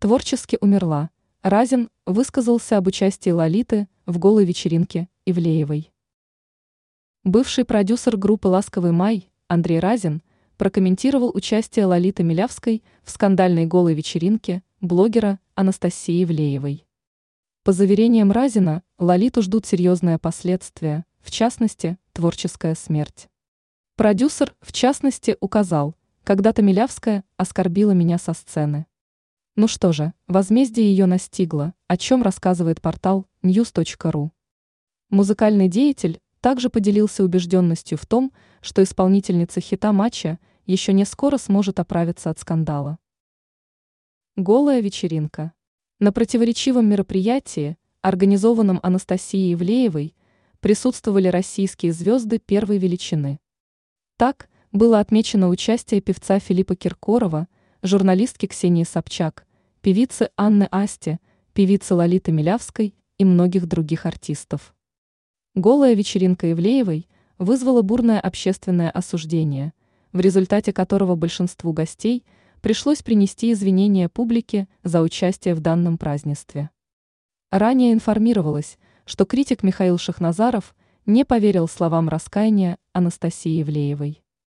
Творчески умерла. Разин высказался об участии Лолиты в голой вечеринке Ивлеевой. Бывший продюсер группы «Ласковый май» Андрей Разин прокомментировал участие Лолиты Милявской в скандальной голой вечеринке блогера Анастасии Ивлеевой. По заверениям Разина, Лолиту ждут серьезные последствия, в частности, творческая смерть. Продюсер, в частности, указал, когда-то Милявская оскорбила меня со сцены. Ну что же, возмездие ее настигло, о чем рассказывает портал news.ru. Музыкальный деятель также поделился убежденностью в том, что исполнительница хита матча еще не скоро сможет оправиться от скандала. Голая вечеринка. На противоречивом мероприятии, организованном Анастасией Ивлеевой, присутствовали российские звезды первой величины. Так, было отмечено участие певца Филиппа Киркорова, журналистки Ксении Собчак, певицы Анны Асти, певицы Лолиты Милявской и многих других артистов. Голая вечеринка Ивлеевой вызвала бурное общественное осуждение, в результате которого большинству гостей пришлось принести извинения публике за участие в данном празднестве. Ранее информировалось, что критик Михаил Шахназаров не поверил словам раскаяния Анастасии Ивлеевой.